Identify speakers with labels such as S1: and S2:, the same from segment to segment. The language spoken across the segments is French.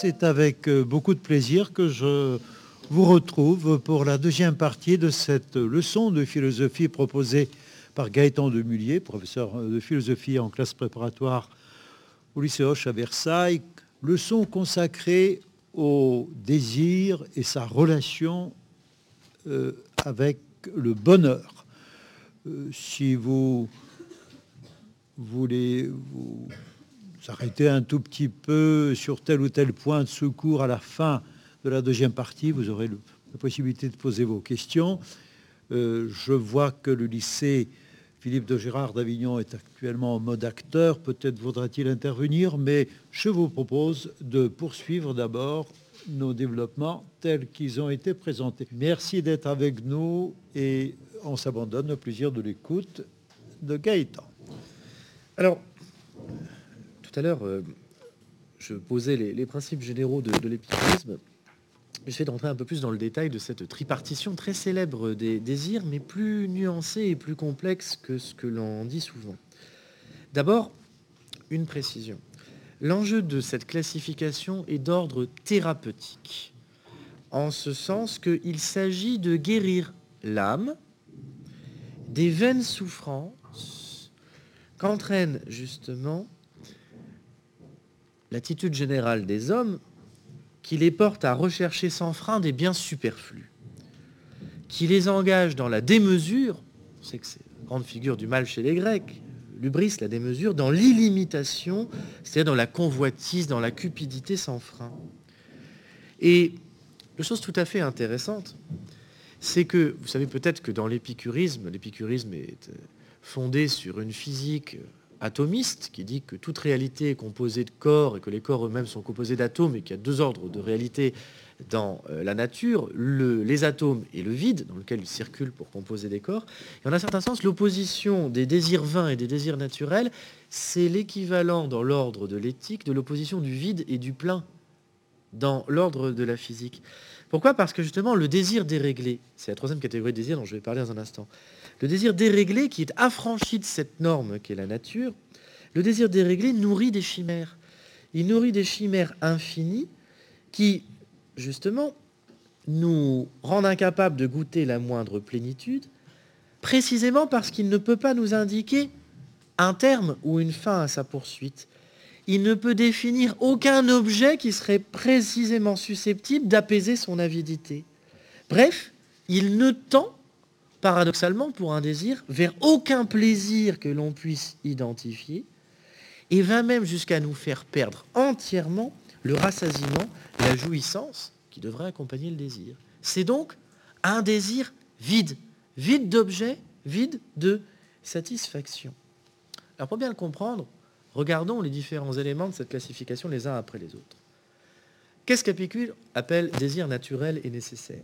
S1: c'est avec euh, beaucoup de plaisir que je vous retrouve pour la deuxième partie de cette leçon de philosophie proposée par Gaëtan Demullier, professeur de philosophie en classe préparatoire au lycée Hoche à Versailles. Leçon consacrée au désir et sa relation euh, avec le bonheur. Euh, si vous voulez vous arrêter un tout petit peu sur tel ou tel point de secours à la fin de la deuxième partie, vous aurez la possibilité de poser vos questions. Euh, je vois que le lycée Philippe de Gérard d'Avignon est actuellement en mode acteur. Peut-être voudra-t-il intervenir, mais je vous propose de poursuivre d'abord nos développements tels qu'ils ont été présentés. Merci d'être avec nous et on s'abandonne au plaisir de l'écoute de Gaëtan.
S2: Alors, tout à l'heure, euh, je posais les, principes généraux de, de l'épicurisme. J'essaie d'entrer un peu plus dans le détail de cette tripartition très célèbre des désirs, mais plus nuancée et plus complexe que ce que l'on dit souvent. D'abord, une précision. L'enjeu de cette classification est d'ordre thérapeutique, en ce sens qu'il s'agit de guérir l'âme des vaines souffrances qu'entraîne justement l'attitude générale des hommes qui les porte à rechercher sans frein des biens superflus, qui les engage dans la démesure, on sait que c'est une grande figure du mal chez les Grecs, l'ubris, la démesure, dans l'illimitation, c'est-à-dire dans la convoitise, dans la cupidité sans frein. Et une chose tout à fait intéressante, c'est que, vous savez peut-être que dans l'épicurisme, l'épicurisme est fondé sur une physique atomiste qui dit que toute réalité est composée de corps et que les corps eux-mêmes sont composés d'atomes et qu'il y a deux ordres de réalité dans euh, la nature, les atomes et le vide dans lequel ils circulent pour composer des corps. Et en un certain sens, l'opposition des désirs vains et des désirs naturels, c'est l'équivalent dans l'ordre de l'éthique de l'opposition du vide et du plein dans l'ordre de la physique. Pourquoi? Parce que justement, le désir déréglé, c'est la troisième catégorie de désir dont je vais parler dans un instant, le désir déréglé qui est affranchi de cette norme qui est la nature, le désir déréglé nourrit des chimères. Il nourrit des chimères infinies qui, justement, nous rendent incapables de goûter la moindre plénitude, précisément parce qu'il ne peut pas nous indiquer un terme ou une fin à sa poursuite. Il ne peut définir aucun objet qui serait précisément susceptible d'apaiser son avidité. Bref, il ne tend paradoxalement pour un désir, vers aucun plaisir que l'on puisse identifier, et va même jusqu'à nous faire perdre entièrement le rassasiement, la jouissance qui devrait accompagner le désir. C'est donc un désir vide, vide d'objet, vide de satisfaction. Alors pour bien le comprendre, regardons les différents éléments de cette classification les uns après les autres. Qu'est-ce qu'Apicure appelle désir naturel et nécessaire?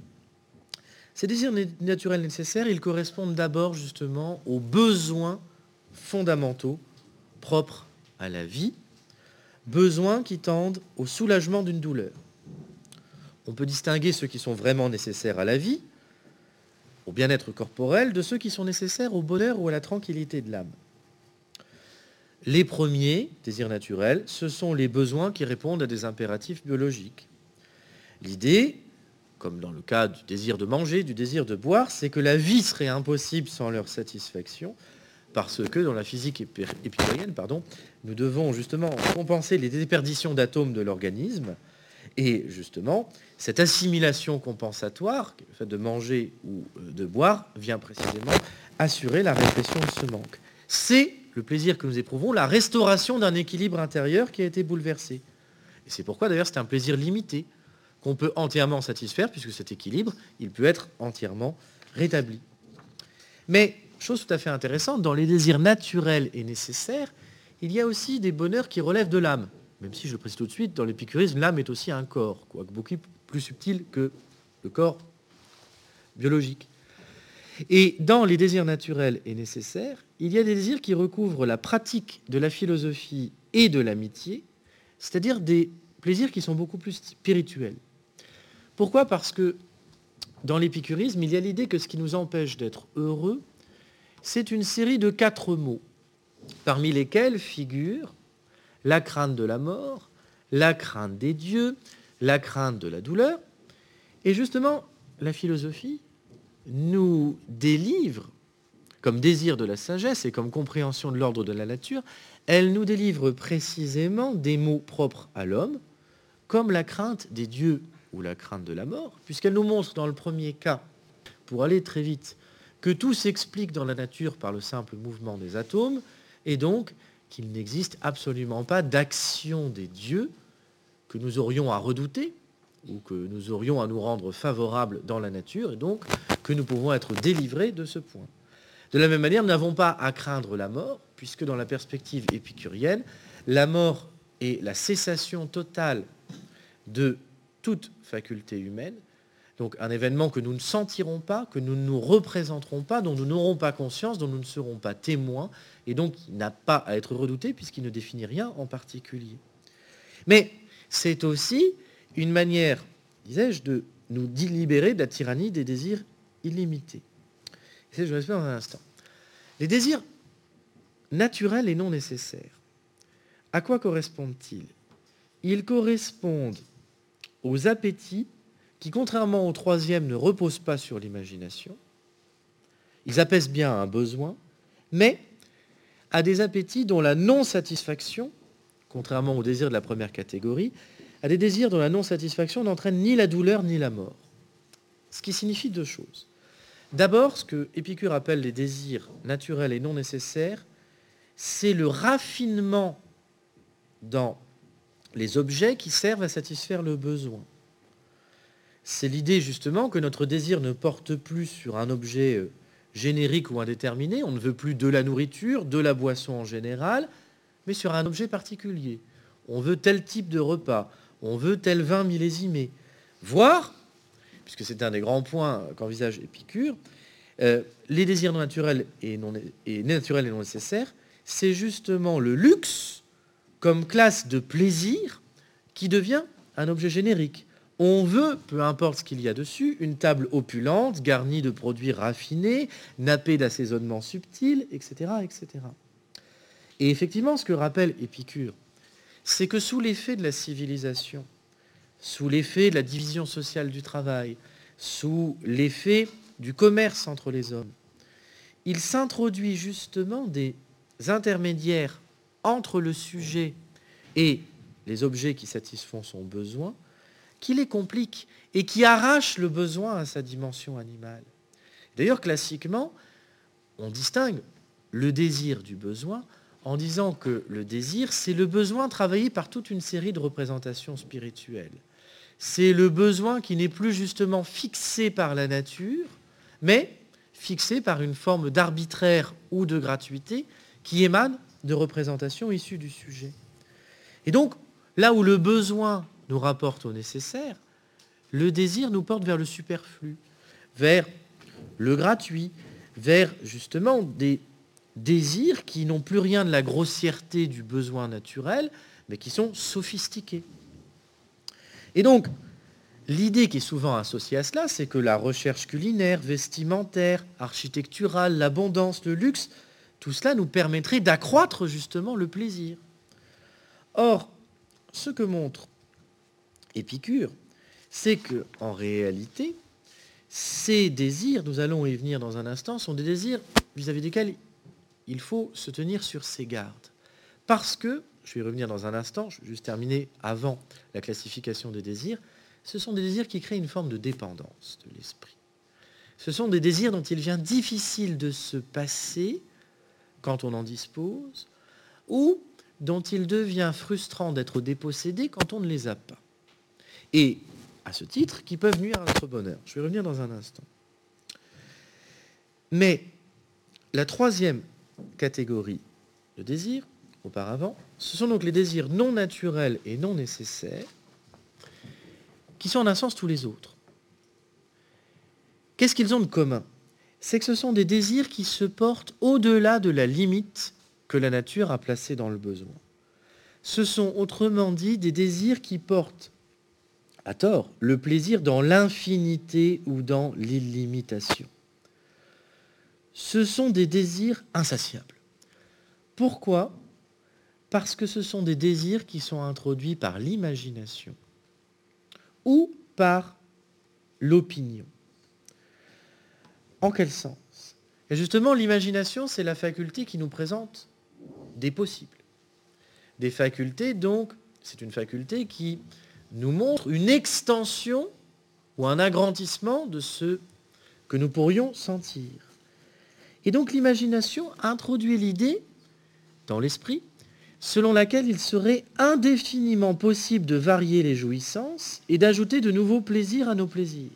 S2: Ces désirs naturels nécessaires, ils correspondent d'abord justement aux besoins fondamentaux propres à la vie, besoins qui tendent au soulagement d'une douleur. On peut distinguer ceux qui sont vraiment nécessaires à la vie, au bien-être corporel, de ceux qui sont nécessaires au bonheur ou à la tranquillité de l'âme. Les premiers, désirs naturels, ce sont les besoins qui répondent à des impératifs biologiques. L'idée, comme dans le cas du désir de manger, du désir de boire, c'est que la vie serait impossible sans leur satisfaction, parce que dans la physique épicurienne, pardon, nous devons justement compenser les déperditions d'atomes de l'organisme, et justement, cette assimilation compensatoire, le fait de manger ou euh, de boire, vient précisément assurer la répression de ce manque. C'est le plaisir que nous éprouvons, la restauration d'un équilibre intérieur qui a été bouleversé. Et c'est pourquoi d'ailleurs c'est un plaisir limité qu'on peut entièrement satisfaire, puisque cet équilibre, il peut être entièrement rétabli. Mais, chose tout à fait intéressante, dans les désirs naturels et nécessaires, il y a aussi des bonheurs qui relèvent de l'âme. Même si, je le précise tout de suite, dans l'épicurisme, l'âme est aussi un corps, quoique beaucoup plus subtil que le corps biologique. Et dans les désirs naturels et nécessaires, il y a des désirs qui recouvrent la pratique de la philosophie et de l'amitié, c'est-à-dire des plaisirs qui sont beaucoup plus spirituels. Pourquoi? Parce que dans l'épicurisme, il y a l'idée que ce qui nous empêche d'être heureux, c'est une série de quatre mots, parmi lesquels figurent la crainte de la mort, la crainte des dieux, la crainte de la douleur. Et justement, la philosophie nous délivre, comme désir de la sagesse et comme compréhension de l'ordre de la nature, elle nous délivre précisément des mots propres à l'homme, comme la crainte des dieux ou la crainte de la mort, puisqu'elle nous montre dans le premier cas, pour aller très vite, que tout s'explique dans la nature par le simple mouvement des atomes, et donc qu'il n'existe absolument pas d'action des dieux que nous aurions à redouter, ou que nous aurions à nous rendre favorables dans la nature, et donc que nous pouvons être délivrés de ce point. De la même manière, nous n'avons pas à craindre la mort, puisque dans la perspective épicurienne, la mort est la cessation totale de toute faculté humaine, donc un événement que nous ne sentirons pas, que nous ne nous représenterons pas, dont nous n'aurons pas conscience, dont nous ne serons pas témoins, et donc il n'a pas à être redouté puisqu'il ne définit rien en particulier. Mais c'est aussi une manière, disais-je, de nous libérer de la tyrannie des désirs illimités. Je vais dans un instant. Les désirs naturels et non nécessaires, à quoi correspondent-ils? Ils correspondent aux appétits qui, contrairement au troisième, ne reposent pas sur l'imagination. Ils apaisent bien un besoin, mais à des appétits dont la non-satisfaction, contrairement au désir de la première catégorie, à des désirs dont la non-satisfaction n'entraîne ni la douleur ni la mort. Ce qui signifie deux choses. D'abord, ce que Épicure appelle les désirs naturels et non nécessaires, c'est le raffinement dans les objets qui servent à satisfaire le besoin. C'est l'idée justement que notre désir ne porte plus sur un objet euh, générique ou indéterminé, on ne veut plus de la nourriture, de la boisson en général, mais sur un objet particulier. On veut tel type de repas, on veut tel vin millésimé. Voire, puisque c'est un des grands points qu'envisage Épicure, euh, les désirs naturels et non, naturels et non nécessaires, c'est justement le luxe comme classe de plaisir qui devient un objet générique. On veut, peu importe ce qu'il y a dessus, une table opulente, garnie de produits raffinés, nappée d'assaisonnements subtils, etc., etc. Et effectivement, ce que rappelle Épicure, c'est que sous l'effet de la civilisation, sous l'effet de la division sociale du travail, sous l'effet du commerce entre les hommes, il s'introduit justement des intermédiaires entre le sujet et les objets qui satisfont son besoin, qui les compliquent et qui arrachent le besoin à sa dimension animale. D'ailleurs, classiquement, on distingue le désir du besoin en disant que le désir, c'est le besoin travaillé par toute une série de représentations spirituelles. C'est le besoin qui n'est plus justement fixé par la nature, mais fixé par une forme d'arbitraire ou de gratuité qui émane de représentations issues du sujet. Et donc, là où le besoin nous rapporte au nécessaire, le désir nous porte vers le superflu, vers le gratuit, vers justement des désirs qui n'ont plus rien de la grossièreté du besoin naturel, mais qui sont sophistiqués. Et donc, l'idée qui est souvent associée à cela, c'est que la recherche culinaire, vestimentaire, architecturale, l'abondance, le luxe, tout cela nous permettrait d'accroître justement le plaisir. Or, ce que montre Épicure, c'est que en réalité, ces désirs, nous allons y venir dans un instant, sont des désirs vis-à-vis desquels il faut se tenir sur ses gardes. Parce que, je vais y revenir dans un instant, je vais juste terminer avant la classification des désirs, ce sont des désirs qui créent une forme de dépendance de l'esprit. Ce sont des désirs dont il vient difficile de se passer quand on en dispose, ou dont il devient frustrant d'être dépossédé quand on ne les a pas. Et à ce titre, qui peuvent nuire à notre bonheur. Je vais revenir dans un instant. Mais la troisième catégorie de désirs, auparavant, ce sont donc les désirs non naturels et non nécessaires, qui sont en un sens tous les autres. Qu'est-ce qu'ils ont de commun? C'est que ce sont des désirs qui se portent au-delà de la limite que la nature a placée dans le besoin. Ce sont autrement dit des désirs qui portent, à tort, le plaisir dans l'infinité ou dans l'illimitation ce sont des désirs insatiables. Pourquoi? Parce que ce sont des désirs qui sont introduits par l'imagination ou par l'opinion. En quel sens? Et justement, l'imagination, c'est la faculté qui nous présente des possibles. Des facultés, donc, c'est une faculté qui nous montre une extension ou un agrandissement de ce que nous pourrions sentir. Et donc l'imagination introduit l'idée dans l'esprit selon laquelle il serait indéfiniment possible de varier les jouissances et d'ajouter de nouveaux plaisirs à nos plaisirs.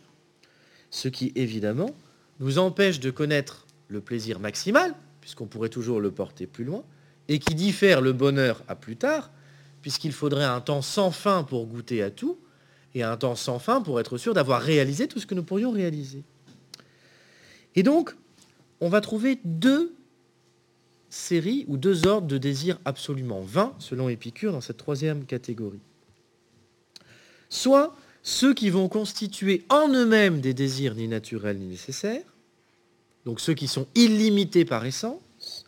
S2: Ce qui, évidemment, nous empêche de connaître le plaisir maximal, puisqu'on pourrait toujours le porter plus loin, et qui diffère le bonheur à plus tard, puisqu'il faudrait un temps sans fin pour goûter à tout, et un temps sans fin pour être sûr d'avoir réalisé tout ce que nous pourrions réaliser. Et donc, on va trouver deux séries ou deux ordres de désirs absolument vains, selon Épicure, dans cette troisième catégorie. Soit ceux qui vont constituer en eux-mêmes des désirs ni naturels ni nécessaires, donc ceux qui sont illimités par essence,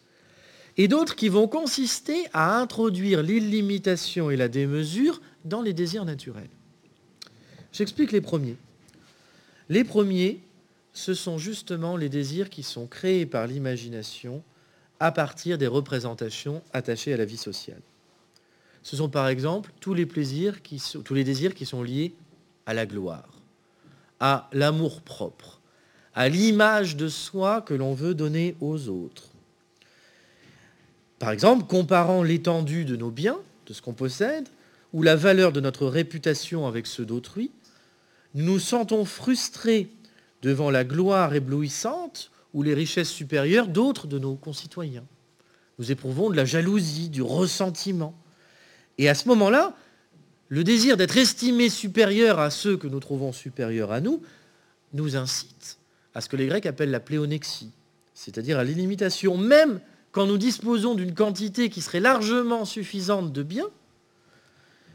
S2: et d'autres qui vont consister à introduire l'illimitation et la démesure dans les désirs naturels. J'explique les premiers. Les premiers, ce sont justement les désirs qui sont créés par l'imagination à partir des représentations attachées à la vie sociale. Ce sont par exemple tous les plaisirs, qui sont, tous les désirs qui sont liés à la gloire, à l'amour propre, à l'image de soi que l'on veut donner aux autres. Par exemple, comparant l'étendue de nos biens, de ce qu'on possède, ou la valeur de notre réputation avec ceux d'autrui, nous nous sentons frustrés devant la gloire éblouissante ou les richesses supérieures d'autres de nos concitoyens. Nous éprouvons de la jalousie, du ressentiment. Et à ce moment-là, le désir d'être estimé supérieur à ceux que nous trouvons supérieurs à nous nous incite à ce que les Grecs appellent la pléonexie, c'est-à-dire à, l'illimitation. Même quand nous disposons d'une quantité qui serait largement suffisante de biens,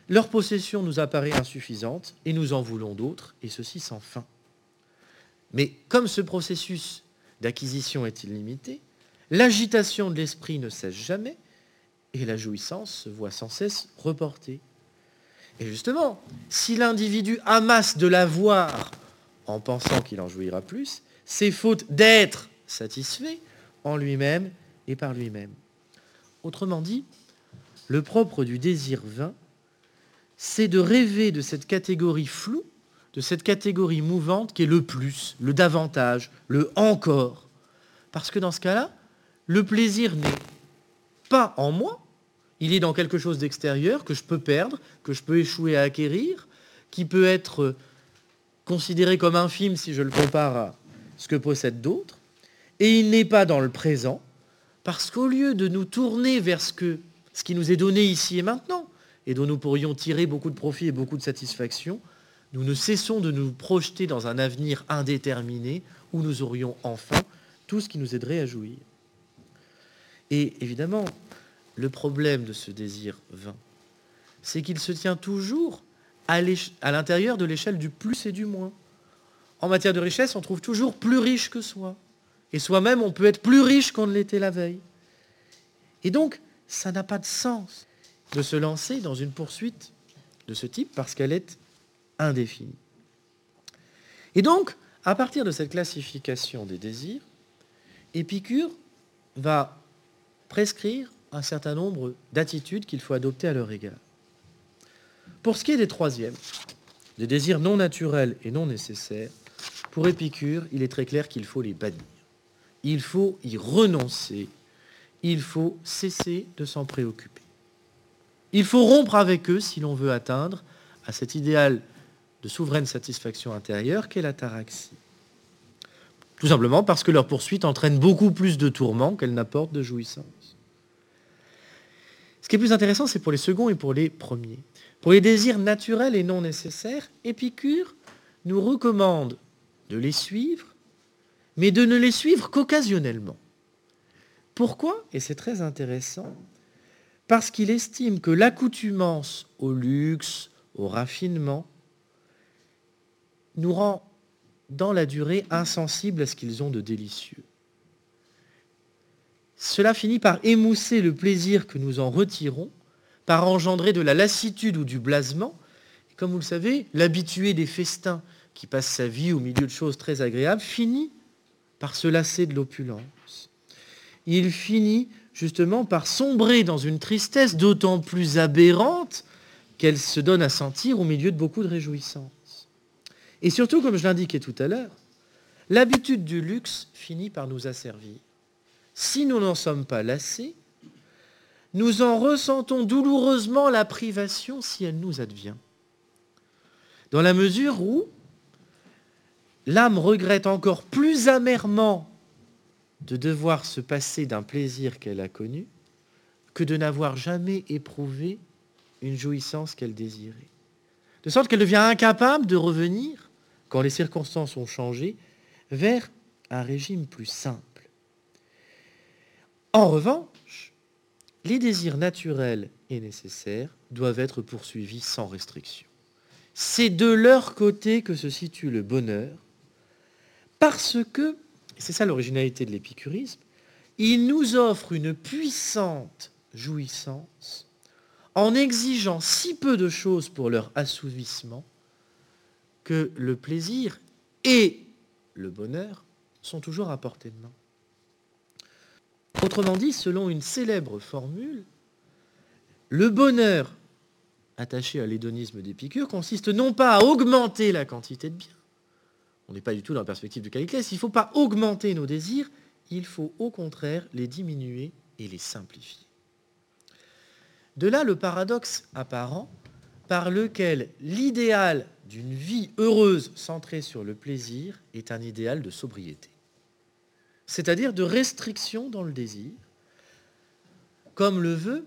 S2: leur possession nous apparaît insuffisante et nous en voulons d'autres, et ceci sans fin. Mais comme ce processus d'acquisition est illimité, l'agitation de l'esprit ne cesse jamais et la jouissance se voit sans cesse reportée. Et justement, si l'individu amasse de l'avoir en pensant qu'il en jouira plus, c'est faute d'être satisfait en lui-même et par lui-même. Autrement dit, le propre du désir vain, c'est de rêver de cette catégorie floue de cette catégorie mouvante qui est le plus, le davantage, le encore. Parce que dans ce cas-là, le plaisir n'est pas en moi, il est dans quelque chose d'extérieur que je peux perdre, que je peux échouer à acquérir, qui peut être considéré comme infime si je le compare à ce que possèdent d'autres, et il n'est pas dans le présent, parce qu'au lieu de nous tourner vers ce, qui nous est donné ici et maintenant, et dont nous pourrions tirer beaucoup de profit et beaucoup de satisfaction, nous ne cessons de nous projeter dans un avenir indéterminé où nous aurions enfin tout ce qui nous aiderait à jouir. Et évidemment, le problème de ce désir vain, c'est qu'il se tient toujours à l'intérieur de l'échelle du plus et du moins. En matière de richesse, on trouve toujours plus riche que soi. Et soi-même, on peut être plus riche qu'on ne l'était la veille. Et donc, ça n'a pas de sens de se lancer dans une poursuite de ce type parce qu'elle est indéfinie. Et donc, à partir de cette classification des désirs, Épicure va prescrire un certain nombre d'attitudes qu'il faut adopter à leur égard. Pour ce qui est des troisièmes, des désirs non naturels et non nécessaires, pour Épicure, il est très clair qu'il faut les bannir. Il faut y renoncer. Il faut cesser de s'en préoccuper. Il faut rompre avec eux si l'on veut atteindre à cet idéal de souveraine satisfaction intérieure qu'est l'ataraxie. Tout simplement parce que leur poursuite entraîne beaucoup plus de tourments qu'elle n'apporte de jouissance. Qui plus intéressant, c'est pour les seconds et pour les premiers. Pour les désirs naturels et non nécessaires, Épicure nous recommande de les suivre, mais de ne les suivre qu'occasionnellement. Pourquoi? Et c'est très intéressant. Parce qu'il estime que l'accoutumance au luxe, au raffinement, nous rend dans la durée insensibles à ce qu'ils ont de délicieux. Cela finit par émousser le plaisir que nous en retirons par engendrer de la lassitude ou du blasement. comme vous le savez, l'habitué des festins qui passe sa vie au milieu de choses très agréables finit par se lasser de l'opulence. Il finit justement par sombrer dans une tristesse d'autant plus aberrante qu'elle se donne à sentir au milieu de beaucoup de réjouissances. Et surtout, comme je l'indiquais tout à l'heure, l'habitude du luxe finit par nous asservir. Si nous n'en sommes pas lassés, nous en ressentons douloureusement la privation si elle nous advient. Dans la mesure où l'âme regrette encore plus amèrement de devoir se passer d'un plaisir qu'elle a connu que de n'avoir jamais éprouvé une jouissance qu'elle désirait. De sorte qu'elle devient incapable de revenir, quand les circonstances ont changé, vers un régime plus simple. En revanche, les désirs naturels et nécessaires doivent être poursuivis sans restriction. C'est de leur côté que se situe le bonheur, parce que, c'est ça l'originalité de l'épicurisme, il nous offre une puissante jouissance en exigeant si peu de choses pour leur assouvissement que le plaisir et le bonheur sont toujours à portée de main. Autrement dit, selon une célèbre formule, le bonheur attaché à l'hédonisme d'Épicure consiste non pas à augmenter la quantité de biens, on n'est pas du tout dans la perspective de Caliclès, il ne faut pas augmenter nos désirs, il faut au contraire les diminuer et les simplifier. De là le paradoxe apparent par lequel l'idéal d'une vie heureuse centrée sur le plaisir est un idéal de sobriété, c'est-à-dire de restriction dans le désir, comme le veut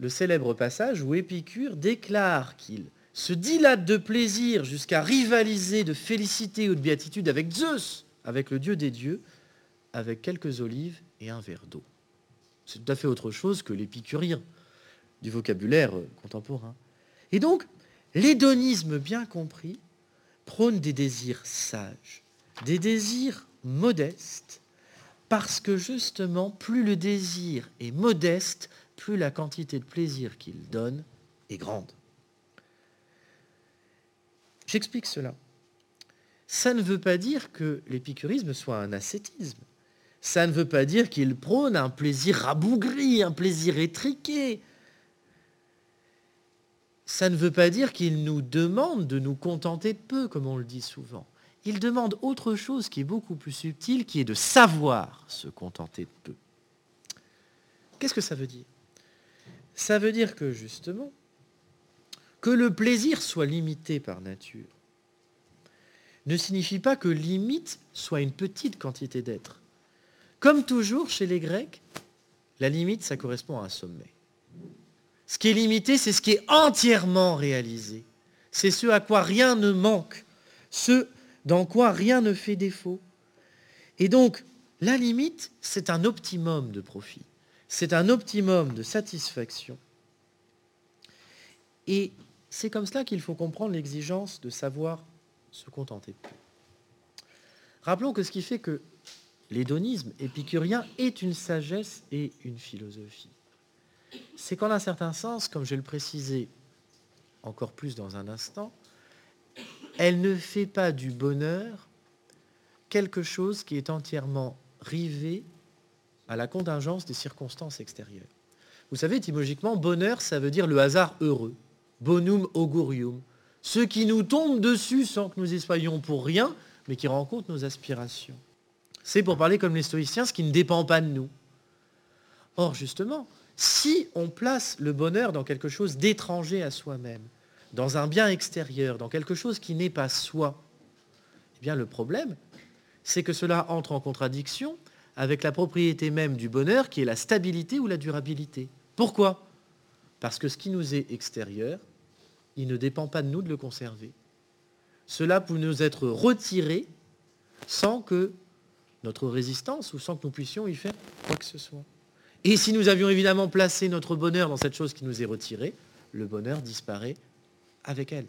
S2: le célèbre passage où Épicure déclare qu'il se dilate de plaisir jusqu'à rivaliser de félicité ou de béatitude avec Zeus, avec le dieu des dieux, avec quelques olives et un verre d'eau. C'est tout à fait autre chose que l'épicurien du vocabulaire contemporain. Et donc, l'hédonisme bien compris prône des désirs sages, des désirs modestes, parce que justement, plus le désir est modeste, plus la quantité de plaisir qu'il donne est grande. J'explique cela. Ça ne veut pas dire que l'épicurisme soit un ascétisme. Ça ne veut pas dire qu'il prône un plaisir rabougri, un plaisir étriqué. Ça ne veut pas dire qu'il nous demande de nous contenter de peu, comme on le dit souvent. Il demande autre chose qui est beaucoup plus subtil, qui est de savoir se contenter de peu. Qu'est-ce que ça veut dire? Ça veut dire que justement, que le plaisir soit limité par nature ne signifie pas que limite soit une petite quantité d'être. Comme toujours chez les Grecs, la limite, ça correspond à un sommet. Ce qui est limité, c'est ce qui est entièrement réalisé. C'est ce à quoi rien ne manque, ce dans quoi rien ne fait défaut. Et donc, la limite, c'est un optimum de profit. C'est un optimum de satisfaction. Et c'est comme cela qu'il faut comprendre l'exigence de savoir se contenter peu. Rappelons que ce qui fait que l'hédonisme épicurien est une sagesse et une philosophie, c'est qu'en un certain sens, comme je vais le préciser encore plus dans un instant, elle ne fait pas du bonheur quelque chose qui est entièrement rivé à la contingence des circonstances extérieures. Vous savez, étymologiquement, bonheur, ça veut dire le hasard heureux bonum augurium, ce qui nous tombe dessus sans que nous y soyons pour rien, mais qui rencontre nos aspirations. C'est pour parler comme les stoïciens, ce qui ne dépend pas de nous. Or, justement, si on place le bonheur dans quelque chose d'étranger à soi-même, dans un bien extérieur, dans quelque chose qui n'est pas soi, eh bien le problème, c'est que cela entre en contradiction avec la propriété même du bonheur qui est la stabilité ou la durabilité. Pourquoi? Parce que ce qui nous est extérieur il ne dépend pas de nous de le conserver. Cela peut nous être retiré sans que notre résistance ou sans que nous puissions y faire quoi que ce soit. Et si nous avions évidemment placé notre bonheur dans cette chose qui nous est retirée, le bonheur disparaît avec elle.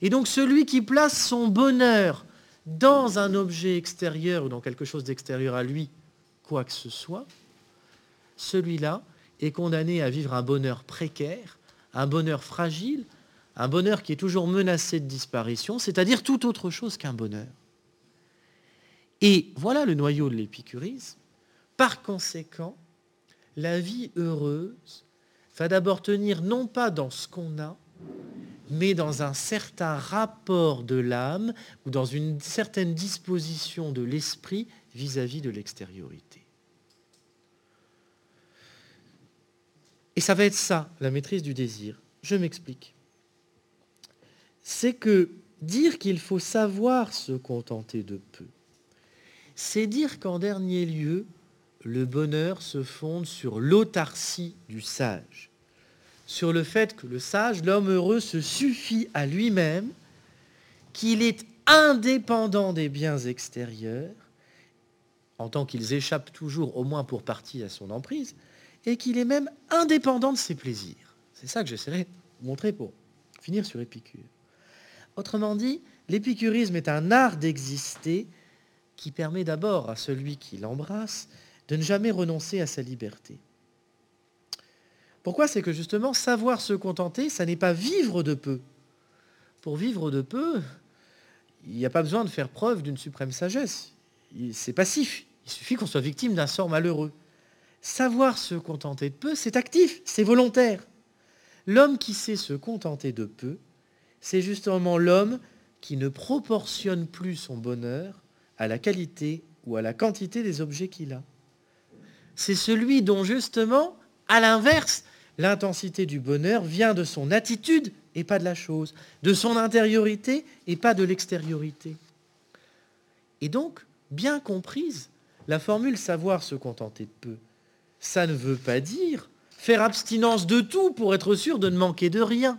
S2: Et donc celui qui place son bonheur dans un objet extérieur ou dans quelque chose d'extérieur à lui, quoi que ce soit, celui-là est condamné à vivre un bonheur précaire, un bonheur fragile, un bonheur qui est toujours menacé de disparition, c'est-à-dire tout autre chose qu'un bonheur. Et voilà le noyau de l'épicurisme. Par conséquent, la vie heureuse va d'abord tenir non pas dans ce qu'on a, mais dans un certain rapport de l'âme ou dans une certaine disposition de l'esprit vis-à-vis de l'extériorité. Et ça va être ça, la maîtrise du désir. Je m'explique. C'est que dire qu'il faut savoir se contenter de peu, c'est dire qu'en dernier lieu, le bonheur se fonde sur l'autarcie du sage, sur le fait que le sage, l'homme heureux, se suffit à lui-même, qu'il est indépendant des biens extérieurs, en tant qu'ils échappent toujours au moins pour partie à son emprise, et qu'il est même indépendant de ses plaisirs. C'est ça que j'essaierai de montrer pour finir sur Épicure. Autrement dit, l'épicurisme est un art d'exister qui permet d'abord à celui qui l'embrasse de ne jamais renoncer à sa liberté. Pourquoi C'est que justement, savoir se contenter, ça n'est pas vivre de peu. Pour vivre de peu, il n'y a pas besoin de faire preuve d'une suprême sagesse. C'est passif. Il suffit qu'on soit victime d'un sort malheureux. Savoir se contenter de peu, c'est actif, c'est volontaire. L'homme qui sait se contenter de peu, c'est justement l'homme qui ne proportionne plus son bonheur à la qualité ou à la quantité des objets qu'il a. C'est celui dont justement, à l'inverse, l'intensité du bonheur vient de son attitude et pas de la chose, de son intériorité et pas de l'extériorité. Et donc, bien comprise, la formule savoir se contenter de peu, ça ne veut pas dire faire abstinence de tout pour être sûr de ne manquer de rien.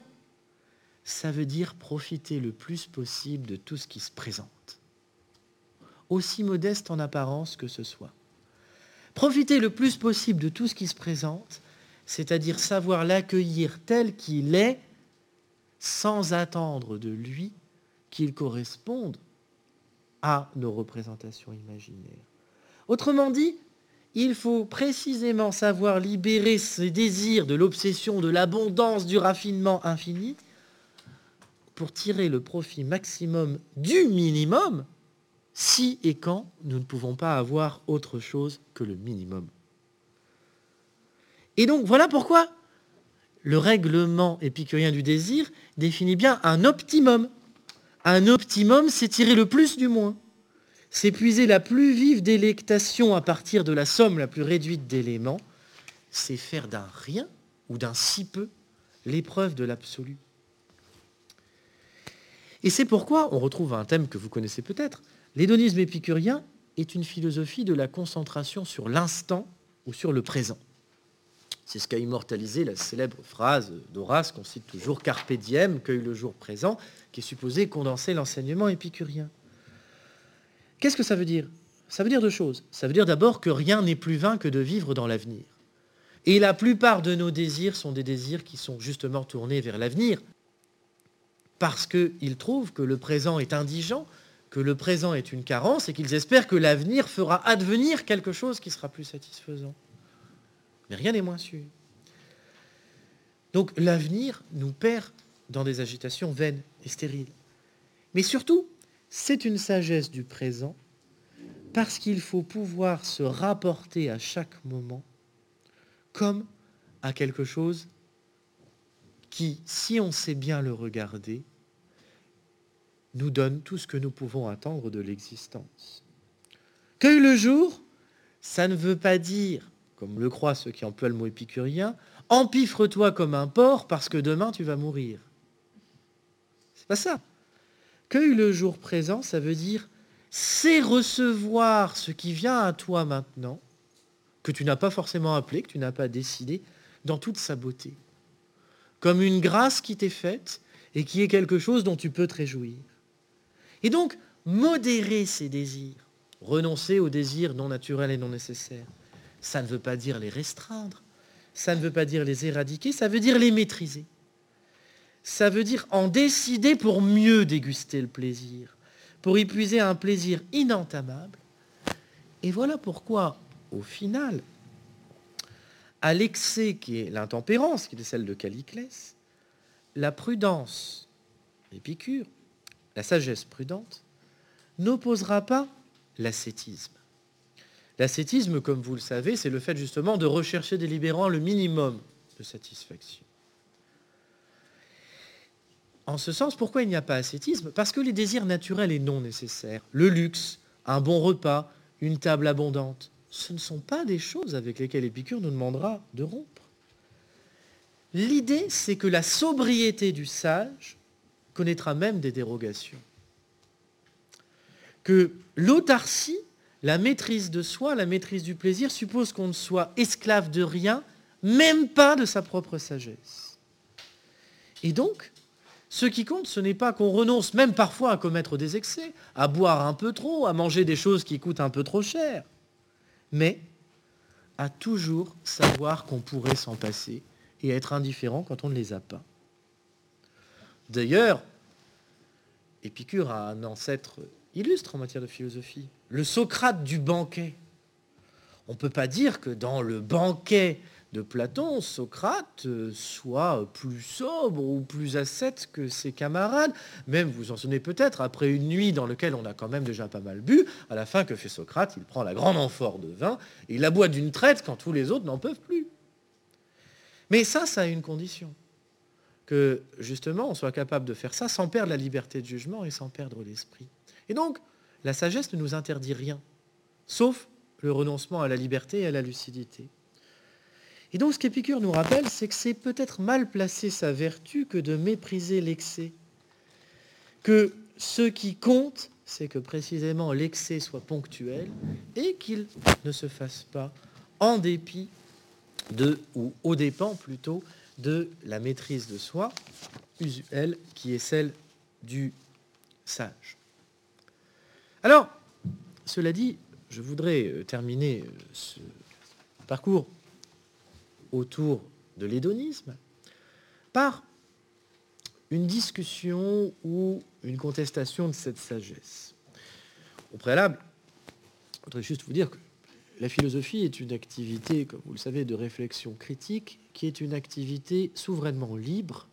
S2: Ça veut dire profiter le plus possible de tout ce qui se présente aussi modeste en apparence que ce soit. Profiter le plus possible de tout ce qui se présente, c'est-à-dire savoir l'accueillir tel qu'il est, sans attendre de lui qu'il corresponde à nos représentations imaginaires. Autrement dit, il faut précisément savoir libérer ses désirs de l'obsession, de l'abondance, du raffinement infini, pour tirer le profit maximum du minimum si et quand nous ne pouvons pas avoir autre chose que le minimum. Et donc voilà pourquoi le règlement épicurien du désir définit bien un optimum. Un optimum, c'est tirer le plus du moins. C'est puiser la plus vive délectation à partir de la somme la plus réduite d'éléments. C'est faire d'un rien ou d'un si peu l'épreuve de l'absolu. Et c'est pourquoi on retrouve un thème que vous connaissez peut-être, L'hédonisme épicurien est une philosophie de la concentration sur l'instant ou sur le présent. C'est ce qu'a immortalisé la célèbre phrase d'Horace qu'on cite toujours Carpe diem, cueille le jour présent, qui est supposé condenser l'enseignement épicurien. Qu'est-ce que ça veut dire? Ça veut dire deux choses. Ça veut dire d'abord que rien n'est plus vain que de vivre dans l'avenir. Et la plupart de nos désirs sont des désirs qui sont justement tournés vers l'avenir, parce qu'ils trouvent que le présent est indigent, que le présent est une carence et qu'ils espèrent que l'avenir fera advenir quelque chose qui sera plus satisfaisant. Mais rien n'est moins sûr. Donc l'avenir nous perd dans des agitations vaines et stériles. Mais surtout, c'est une sagesse du présent parce qu'il faut pouvoir se rapporter à chaque moment comme à quelque chose qui, si on sait bien le regarder, nous donne tout ce que nous pouvons attendre de l'existence. Cueille le jour, ça ne veut pas dire, comme le croient ceux qui emploient le mot épicurien, empiffre-toi comme un porc parce que demain tu vas mourir. C'est pas ça. Cueille le jour présent, ça veut dire c'est recevoir ce qui vient à toi maintenant, que tu n'as pas forcément appelé, que tu n'as pas décidé, dans toute sa beauté. Comme une grâce qui t'est faite et qui est quelque chose dont tu peux te réjouir. Et donc, modérer ses désirs, renoncer aux désirs non naturels et non nécessaires, ça ne veut pas dire les restreindre, ça ne veut pas dire les éradiquer, ça veut dire les maîtriser. Ça veut dire en décider pour mieux déguster le plaisir, pour y puiser un plaisir inentamable. Et voilà pourquoi, au final, à l'excès qui est l'intempérance, qui est celle de Caliclès, la prudence, Épicure, la sagesse prudente, n'opposera pas l'ascétisme. L'ascétisme, comme vous le savez, c'est le fait justement de rechercher délibérément le minimum de satisfaction. En ce sens, pourquoi il n'y a pas ascétisme? Parce que les désirs naturels et non nécessaires, le luxe, un bon repas, une table abondante, ce ne sont pas des choses avec lesquelles Épicure nous demandera de rompre. L'idée, c'est que la sobriété du sage connaîtra même des dérogations. Que l'autarcie, la maîtrise de soi, la maîtrise du plaisir, suppose qu'on ne soit esclave de rien, même pas de sa propre sagesse. Et donc, ce qui compte, ce n'est pas qu'on renonce même parfois à commettre des excès, à boire un peu trop, à manger des choses qui coûtent un peu trop cher, mais à toujours savoir qu'on pourrait s'en passer et être indifférent quand on ne les a pas. D'ailleurs, Épicure a un ancêtre illustre en matière de philosophie, le Socrate du banquet. On ne peut pas dire que dans le banquet de Platon, Socrate euh, soit plus sobre ou plus ascète que ses camarades. Même, vous en souvenez peut-être, après une nuit dans laquelle on a quand même déjà pas mal bu, à la fin, que fait Socrate Il prend la grande amphore de vin et il la boit d'une traite quand tous les autres n'en peuvent plus. Mais ça, ça a une condition. Que justement, on soit capable de faire ça sans perdre la liberté de jugement et sans perdre l'esprit. Et donc, la sagesse ne nous interdit rien, sauf le renoncement à la liberté et à la lucidité. Et donc ce qu'Épicure nous rappelle, c'est que c'est peut-être mal placer sa vertu que de mépriser l'excès. Que ce qui compte, c'est que précisément l'excès soit ponctuel et qu'il ne se fasse pas en dépit de, ou au dépens plutôt, de la maîtrise de soi usuelle qui est celle du sage. Alors, cela dit, je voudrais euh, terminer euh, ce parcours autour de l'hédonisme par une discussion ou une contestation de cette sagesse. Au préalable, je voudrais juste vous dire que la philosophie est une activité, comme vous le savez, de réflexion critique, qui est une activité souverainement libre,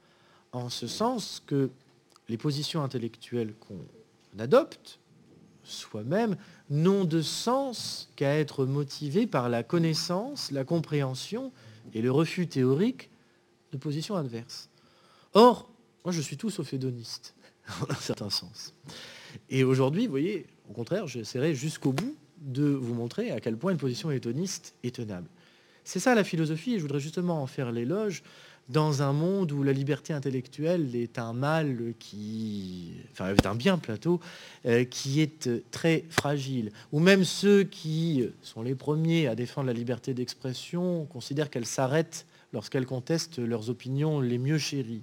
S2: en ce sens que les positions intellectuelles qu'on adopte, soi-même, n'ont de sens qu'à être motivées par la connaissance, la compréhension et le refus théorique de positions adverses. Or, moi je suis tout sauf hédoniste, en un certain sens. Et aujourd'hui, vous voyez, au contraire, j'essaierai jusqu'au bout de vous montrer à quel point une position hédoniste est tenable. C'est ça la philosophie, et je voudrais justement en faire l'éloge dans un monde où la liberté intellectuelle est un mal qui, enfin, est un bien plateau, euh, qui est très fragile, où même ceux qui sont les premiers à défendre la liberté d'expression considèrent qu'elle s'arrête lorsqu'elle conteste leurs opinions les mieux chéries.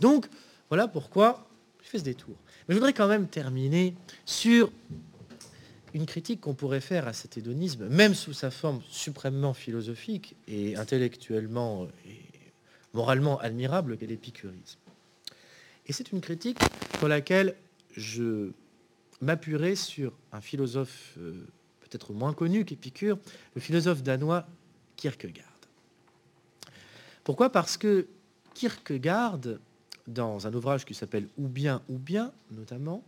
S2: Donc, voilà pourquoi je fais ce détour. Mais je voudrais quand même terminer sur une critique qu'on pourrait faire à cet hédonisme, même sous sa forme suprêmement philosophique et intellectuellement moralement admirable qu'est l'épicurisme. Et c'est une critique pour laquelle je m'appuierai sur un philosophe euh, peut-être moins connu qu'Épicure, le philosophe danois Kierkegaard. Pourquoi? Parce que Kierkegaard, dans un ouvrage qui s'appelle Ou bien, ou bien, notamment,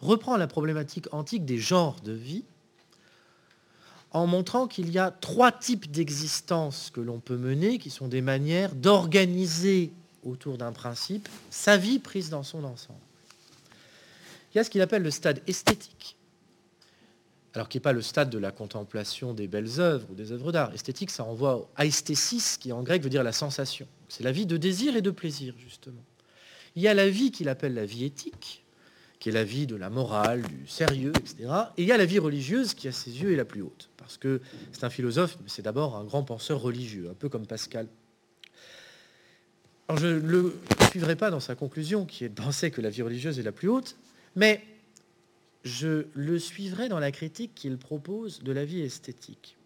S2: reprend la problématique antique des genres de vie en montrant qu'il y a trois types d'existence que l'on peut mener, qui sont des manières d'organiser autour d'un principe sa vie prise dans son ensemble. Il y a ce qu'il appelle le stade esthétique, alors qui n'est pas le stade de la contemplation des belles œuvres ou des œuvres d'art. Esthétique, ça renvoie à esthésis, qui en grec veut dire la sensation. C'est la vie de désir et de plaisir, justement. Il y a la vie qu'il appelle la vie éthique, qui est la vie de la morale, du sérieux, etc. Et il y a la vie religieuse qui, à ses yeux, est la plus haute parce que c'est un philosophe, mais c'est d'abord un grand penseur religieux, un peu comme Pascal. Alors je ne le suivrai pas dans sa conclusion, qui est de penser que la vie religieuse est la plus haute, mais je le suivrai dans la critique qu'il propose de la vie esthétique,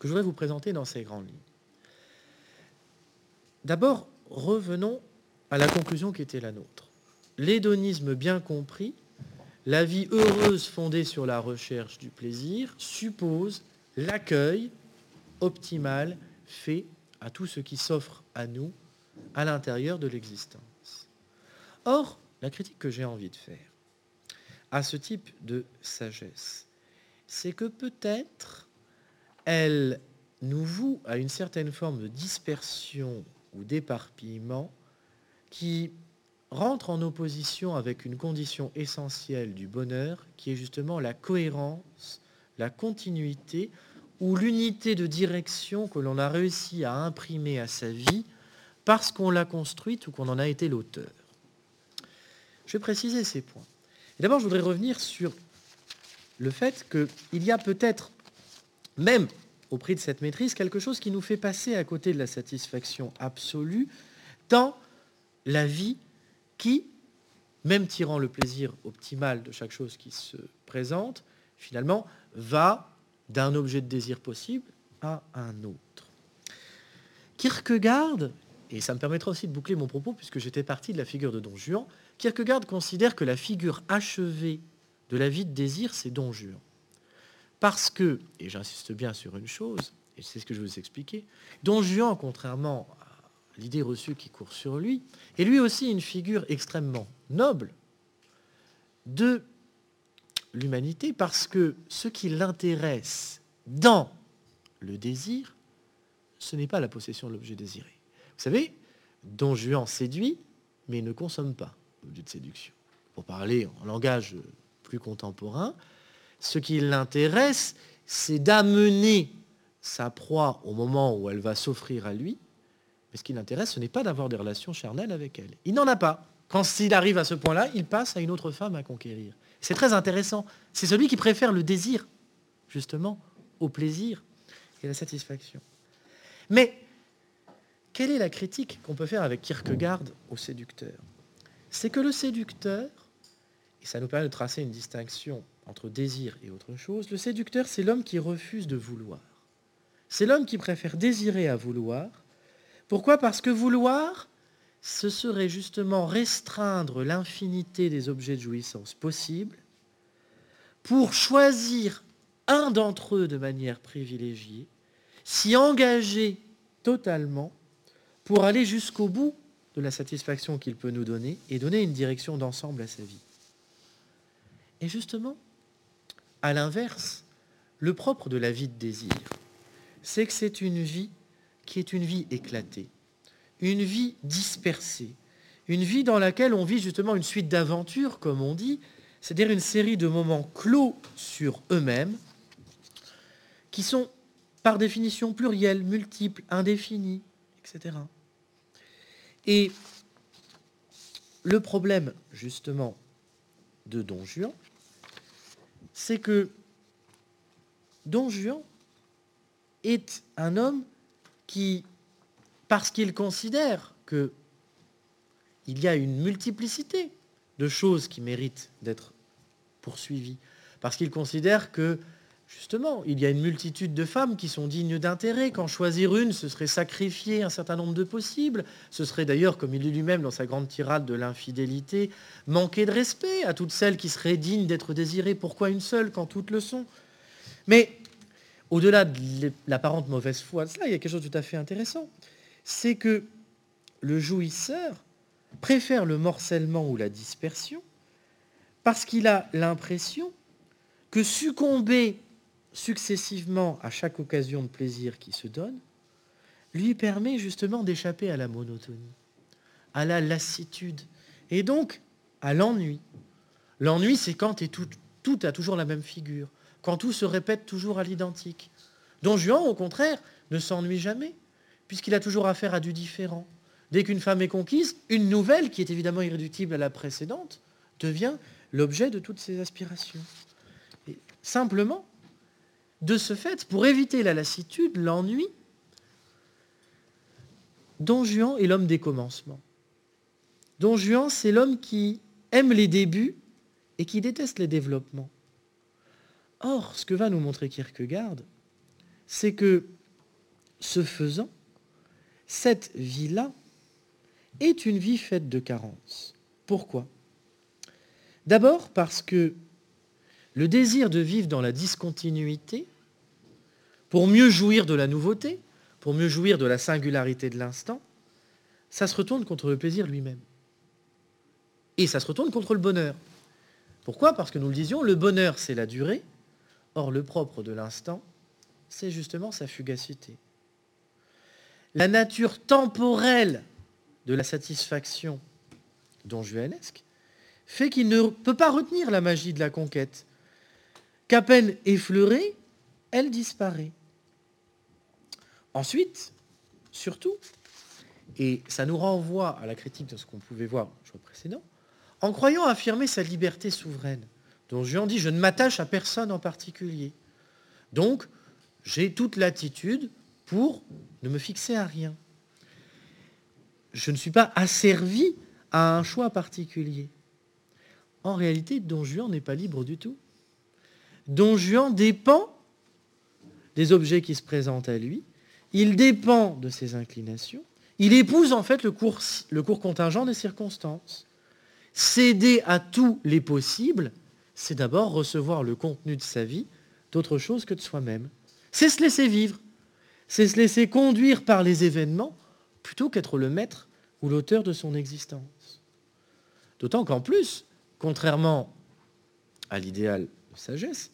S2: que je voudrais vous présenter dans ces grandes lignes. D'abord, revenons à la conclusion qui était la nôtre. L'hédonisme bien compris la vie heureuse fondée sur la recherche du plaisir suppose l'accueil optimal fait à tout ce qui s'offre à nous à l'intérieur de l'existence. Or, la critique que j'ai envie de faire à ce type de sagesse, c'est que peut-être elle nous voue à une certaine forme de dispersion ou d'éparpillement qui rentre en opposition avec une condition essentielle du bonheur, qui est justement la cohérence, la continuité ou l'unité de direction que l'on a réussi à imprimer à sa vie parce qu'on l'a construite ou qu'on en a été l'auteur. Je vais préciser ces points. D'abord, je voudrais revenir sur le fait qu'il y a peut-être, même au prix de cette maîtrise, quelque chose qui nous fait passer à côté de la satisfaction absolue dans la vie qui, même tirant le plaisir optimal de chaque chose qui se présente, finalement, va d'un objet de désir possible à un autre. Kierkegaard, et ça me permettra aussi de boucler mon propos puisque j'étais parti de la figure de Don Juan, Kierkegaard considère que la figure achevée de la vie de désir, c'est Don Juan. Parce que, et j'insiste bien sur une chose, et c'est ce que je vais vous expliquer, Don Juan, contrairement l'idée reçue qui court sur lui, est lui aussi une figure extrêmement noble de l'humanité parce que ce qui l'intéresse dans le désir, ce n'est pas la possession de l'objet désiré. Vous savez, Don Juan séduit, mais ne consomme pas l'objet de séduction. Pour parler en langage plus contemporain, ce qui l'intéresse, c'est d'amener sa proie au moment où elle va s'offrir à lui, mais ce qui l'intéresse, ce n'est pas d'avoir des relations charnelles avec elle. Il n'en a pas. Quand s'il arrive à ce point-là, il passe à une autre femme à conquérir. C'est très intéressant. C'est celui qui préfère le désir, justement, au plaisir et à la satisfaction. Mais quelle est la critique qu'on peut faire avec Kierkegaard au séducteur? C'est que le séducteur, et ça nous permet de tracer une distinction entre désir et autre chose, le séducteur, c'est l'homme qui refuse de vouloir. C'est l'homme qui préfère désirer à vouloir. Pourquoi? Parce que vouloir, ce serait justement restreindre l'infinité des objets de jouissance possibles pour choisir un d'entre eux de manière privilégiée, s'y engager totalement pour aller jusqu'au bout de la satisfaction qu'il peut nous donner et donner une direction d'ensemble à sa vie. Et justement, à l'inverse, le propre de la vie de désir, c'est que c'est une vie qui est une vie éclatée, une vie dispersée, une vie dans laquelle on vit justement une suite d'aventures, comme on dit, c'est-à-dire une série de moments clos sur eux-mêmes, qui sont par définition pluriels, multiples, indéfinis, etc. Et le problème, justement, de Don Juan, c'est que Don Juan est un homme qui parce qu'il considère qu'il y a une multiplicité de choses qui méritent d'être poursuivies, parce qu'il considère que, justement, il y a une multitude de femmes qui sont dignes d'intérêt, qu'en choisir une, ce serait sacrifier un certain nombre de possibles, ce serait d'ailleurs, comme il dit lui-même dans sa grande tirade de l'infidélité, manquer de respect à toutes celles qui seraient dignes d'être désirées, pourquoi une seule quand toutes le sont? Mais au-delà de l'apparente mauvaise foi de cela, il y a quelque chose de tout à fait intéressant c'est que le jouisseur préfère le morcellement ou la dispersion parce qu'il a l'impression que succomber successivement à chaque occasion de plaisir qui se donne lui permet justement d'échapper à la monotonie, à la lassitude et donc à l'ennui. L'ennui, c'est quand tout, tout a toujours la même figure, quand tout se répète toujours à l'identique. Don Juan, au contraire, ne s'ennuie jamais puisqu'il a toujours affaire à du différent. Dès qu'une femme est conquise, une nouvelle, qui est évidemment irréductible à la précédente, devient l'objet de toutes ses aspirations. Simplement, de ce fait, pour éviter la lassitude, l'ennui, Don Juan est l'homme des commencements. Don Juan, c'est l'homme qui aime les débuts et qui déteste les développements. Or, ce que va nous montrer Kierkegaard, c'est que, ce faisant, cette vie-là est une vie faite de carences. Pourquoi? D'abord parce que le désir de vivre dans la discontinuité, pour mieux jouir de la nouveauté, pour mieux jouir de la singularité de l'instant, ça se retourne contre le plaisir lui-même. Et ça se retourne contre le bonheur. Pourquoi? Parce que nous le disions, le bonheur, c'est la durée. Or, le propre de l'instant, c'est justement sa fugacité. La nature temporelle de la satisfaction don juanesque fait qu'il ne peut pas retenir la magie de la conquête. Qu'à peine effleurée, elle disparaît. Ensuite, surtout, et ça nous renvoie à la critique de ce qu'on pouvait voir au jour précédent, en croyant affirmer sa liberté souveraine, dont Juan dit, je ne m'attache à personne en particulier. Donc, j'ai toute l'attitude pour ne me fixer à rien. Je ne suis pas asservi à un choix particulier. En réalité, Don Juan n'est pas libre du tout. Don Juan dépend des objets qui se présentent à lui, il dépend de ses inclinations, il épouse en fait le cours, le cours contingent des circonstances. Céder à tous les possibles, c'est d'abord recevoir le contenu de sa vie d'autre chose que de soi-même. C'est se laisser vivre, c'est se laisser conduire par les événements plutôt qu'être le maître ou l'auteur de son existence. D'autant qu'en plus, contrairement à l'idéal de sagesse,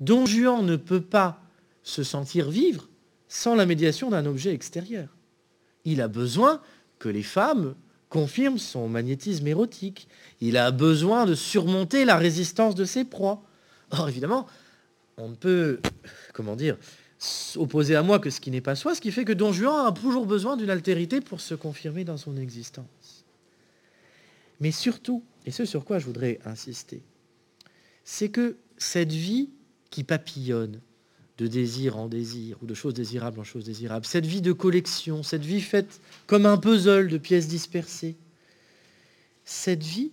S2: Don Juan ne peut pas se sentir vivre sans la médiation d'un objet extérieur. Il a besoin que les femmes confirment son magnétisme érotique. Il a besoin de surmonter la résistance de ses proies. Or, évidemment, on ne peut, comment dire, opposer à moi que ce qui n'est pas soi, ce qui fait que Don Juan a toujours besoin d'une altérité pour se confirmer dans son existence. Mais surtout, et ce sur quoi je voudrais insister, c'est que cette vie qui papillonne de désir en désir, ou de choses désirables en choses désirables, cette vie de collection, cette vie faite comme un puzzle de pièces dispersées, cette vie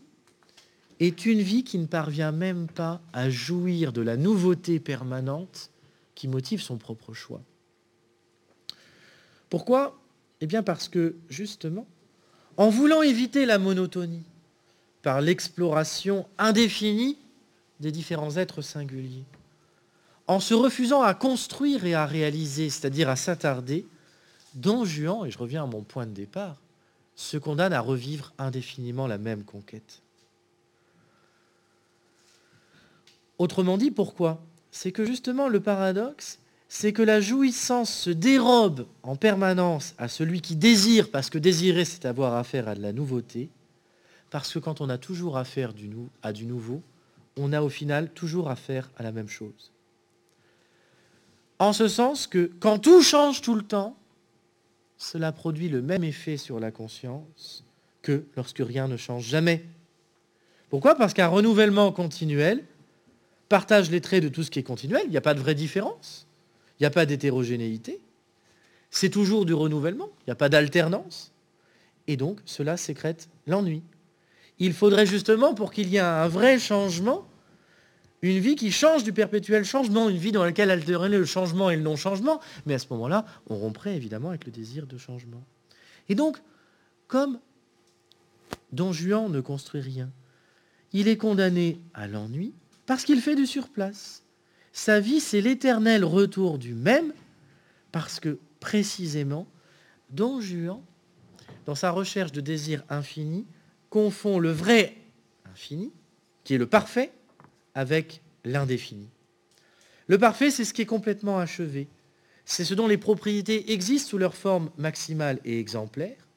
S2: est une vie qui ne parvient même pas à jouir de la nouveauté permanente qui motive son propre choix. Pourquoi? Eh bien parce que, justement, en voulant éviter la monotonie par l'exploration indéfinie des différents êtres singuliers, en se refusant à construire et à réaliser, c'est-à-dire à s'attarder, Don Juan, et je reviens à mon point de départ, se condamne à revivre indéfiniment la même conquête. Autrement dit, pourquoi? C'est que justement le paradoxe, c'est que la jouissance se dérobe en permanence à celui qui désire, parce que désirer, c'est avoir affaire à de la nouveauté, parce que quand on a toujours affaire à du nouveau, on a au final toujours affaire à la même chose. En ce sens que quand tout change tout le temps, cela produit le même effet sur la conscience que lorsque rien ne change jamais. Pourquoi? Parce qu'un renouvellement continuel partage les traits de tout ce qui est continuel, il n'y a pas de vraie différence, il n'y a pas d'hétérogénéité, c'est toujours du renouvellement, il n'y a pas d'alternance, et donc cela sécrète l'ennui. Il faudrait justement, pour qu'il y ait un vrai changement, une vie qui change du perpétuel changement, une vie dans laquelle altérerait le changement et le non-changement, mais à ce moment-là, on romprait évidemment avec le désir de changement. Et donc, comme Don Juan ne construit rien, il est condamné à l'ennui, parce qu'il fait du surplace. Sa vie, c'est l'éternel retour du même, parce que précisément, Don Juan, dans sa recherche de désir infini, confond le vrai infini, qui est le parfait, avec l'indéfini. Le parfait, c'est ce qui est complètement achevé. C'est ce dont les propriétés existent sous leur forme maximale et exemplaire,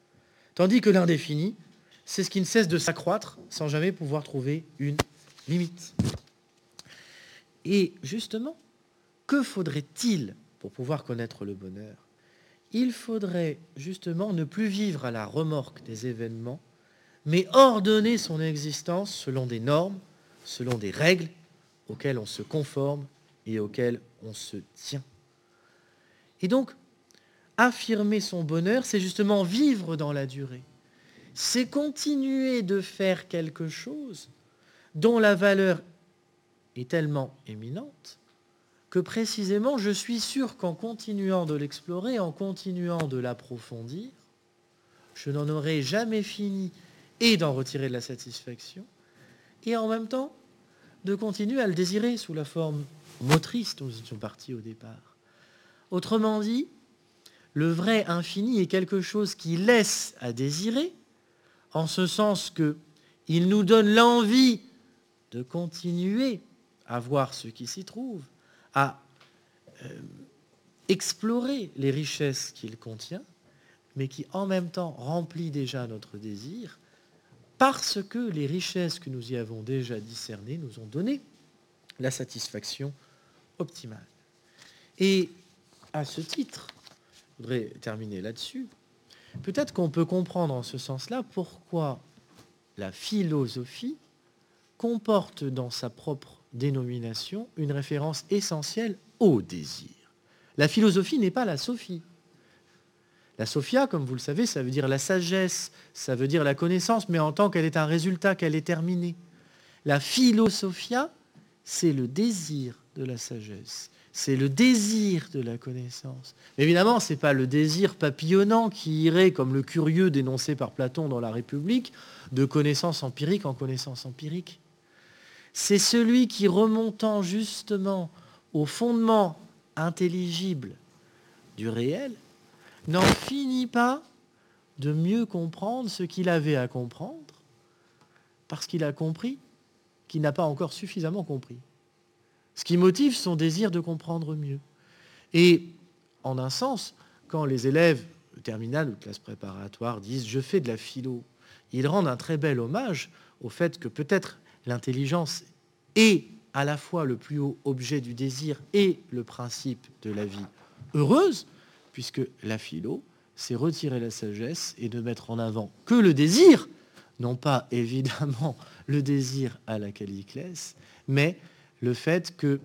S2: tandis que l'indéfini, c'est ce qui ne cesse de s'accroître sans jamais pouvoir trouver une limite. Et justement, que faudrait-il pour pouvoir connaître le bonheur? Il faudrait justement ne plus vivre à la remorque des événements, mais ordonner son existence selon des normes, selon des règles auxquelles on se conforme et auxquelles on se tient. Et donc, affirmer son bonheur, c'est justement vivre dans la durée. C'est continuer de faire quelque chose dont la valeur est tellement éminente que précisément je suis sûr qu'en continuant de l'explorer, en continuant de l'approfondir, je n'en aurai jamais fini et d'en retirer de la satisfaction, et en même temps de continuer à le désirer sous la forme motrice dont nous étions partis au départ. Autrement dit, le vrai infini est quelque chose qui laisse à désirer, en ce sens que il nous donne l'envie de continuer à voir ce qui s'y trouve, à euh, explorer les richesses qu'il contient, mais qui en même temps remplit déjà notre désir, parce que les richesses que nous y avons déjà discernées nous ont donné la satisfaction optimale. Et à ce titre, je voudrais terminer là-dessus, peut-être qu'on peut comprendre en ce sens-là pourquoi la philosophie comporte dans sa propre dénomination une référence essentielle au désir. La philosophie n'est pas la sophie. La sophia, comme vous le savez, ça veut dire la sagesse, ça veut dire la connaissance, mais en tant qu'elle est un résultat, qu'elle est terminée. La philosophia, c'est le désir de la sagesse, c'est le désir de la connaissance. Évidemment, ce n'est pas le désir papillonnant qui irait, comme le curieux dénoncé par Platon dans La République, de connaissance empirique en connaissance empirique. C'est celui qui, remontant justement au fondement intelligible du réel, n'en finit pas de mieux comprendre ce qu'il avait à comprendre, parce qu'il a compris qu'il n'a pas encore suffisamment compris. Ce qui motive son désir de comprendre mieux. Et en un sens, quand les élèves de terminale ou classe préparatoire disent je fais de la philo, ils rendent un très bel hommage au fait que peut-être l'intelligence est à la fois le plus haut objet du désir et le principe de la vie heureuse, puisque la philo, c'est retirer la sagesse et ne mettre en avant que le désir, non pas évidemment le désir à la Caliclès, mais le fait que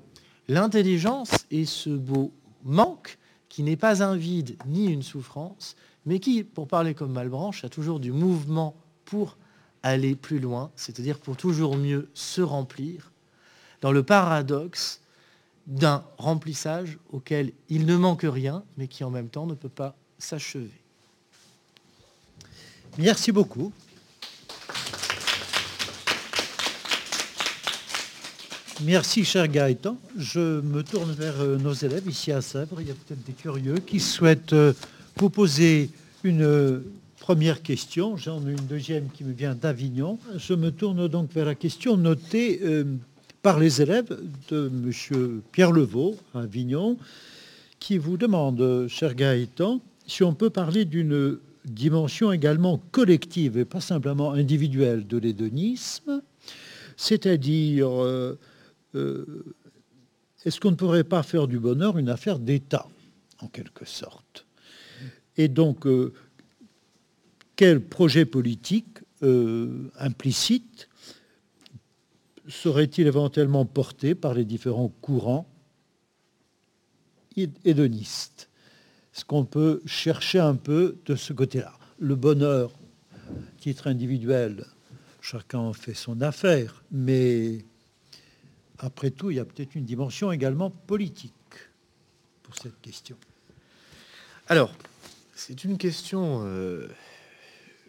S2: l'intelligence est ce beau manque qui n'est pas un vide ni une souffrance, mais qui, pour parler comme Malbranche, a toujours du mouvement pour aller plus loin, c'est-à-dire pour toujours mieux se remplir, dans le paradoxe d'un remplissage auquel il ne manque rien, mais qui en même temps ne peut pas s'achever.
S1: Merci beaucoup. Merci, cher Gaëtan. Je me tourne vers euh, nos élèves ici à Sèvres. Il y a peut-être des curieux qui souhaitent euh, vous poser une euh, première question. J'en ai une deuxième qui me vient d'Avignon. Je me tourne donc vers la question notée par les élèves de M. Pierre Levaux, à Avignon, qui vous demande, cher Gaëtan, si on peut parler d'une dimension également collective et pas simplement individuelle de l'hédonisme, c'est-à-dire, euh, euh, est-ce qu'on ne pourrait pas faire du bonheur une affaire d'État, en quelque sorte? Et donc, euh, quel projet politique implicite serait-il éventuellement porté par les différents courants hédonistes? Est-ce qu'on peut chercher un peu de ce côté-là? Le bonheur, titre individuel, chacun fait son affaire, mais après tout, il y a peut-être une dimension également politique pour cette question.
S2: Alors, c'est une question euh,